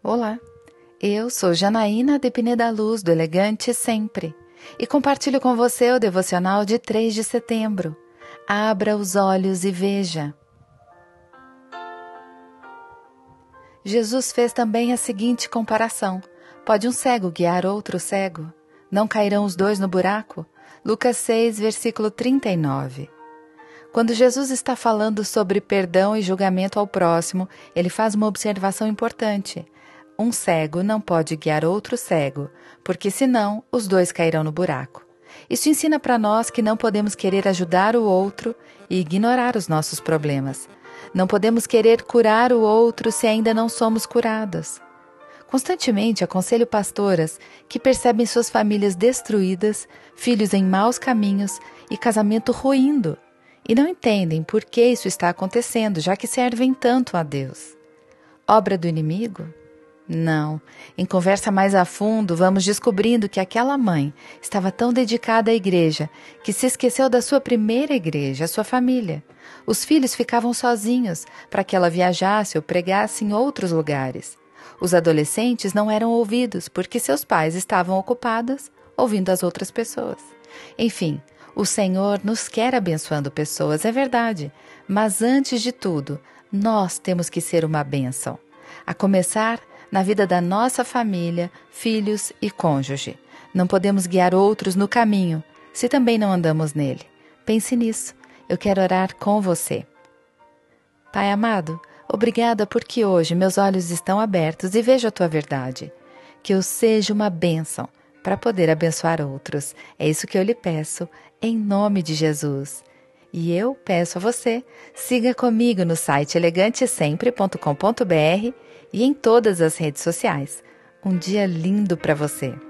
Olá, eu sou Janaína de Pineda Luz, do Elegante Sempre, e compartilho com você o devocional de 3 de setembro. Abra os olhos e veja. Jesus fez também a seguinte comparação: Pode um cego guiar outro cego? Não cairão os dois no buraco? Lucas 6, versículo 39. Quando Jesus está falando sobre perdão e julgamento ao próximo, ele faz uma observação importante. Um cego não pode guiar outro cego, porque senão os dois cairão no buraco. Isso ensina para nós que não podemos querer ajudar o outro e ignorar os nossos problemas. Não podemos querer curar o outro se ainda não somos curadas. Constantemente aconselho pastoras que percebem suas famílias destruídas, filhos em maus caminhos e casamento ruindo, e não entendem por que isso está acontecendo, já que servem tanto a Deus. Obra do inimigo? Não. Em conversa mais a fundo, vamos descobrindo que aquela mãe estava tão dedicada à igreja que se esqueceu da sua primeira igreja, a sua família. Os filhos ficavam sozinhos para que ela viajasse ou pregasse em outros lugares. Os adolescentes não eram ouvidos porque seus pais estavam ocupados ouvindo as outras pessoas. Enfim, o Senhor nos quer abençoando pessoas, é verdade, mas antes de tudo, nós temos que ser uma bênção. A começar na vida da nossa família, filhos e cônjuge. Não podemos guiar outros no caminho se também não andamos nele. Pense nisso. Eu quero orar com você. Pai amado, obrigada porque hoje meus olhos estão abertos e vejo a tua verdade. Que eu seja uma bênção para poder abençoar outros. É isso que eu lhe peço, em nome de Jesus. E eu peço a você, siga comigo no site elegantesempre.com.br e em todas as redes sociais. Um dia lindo para você!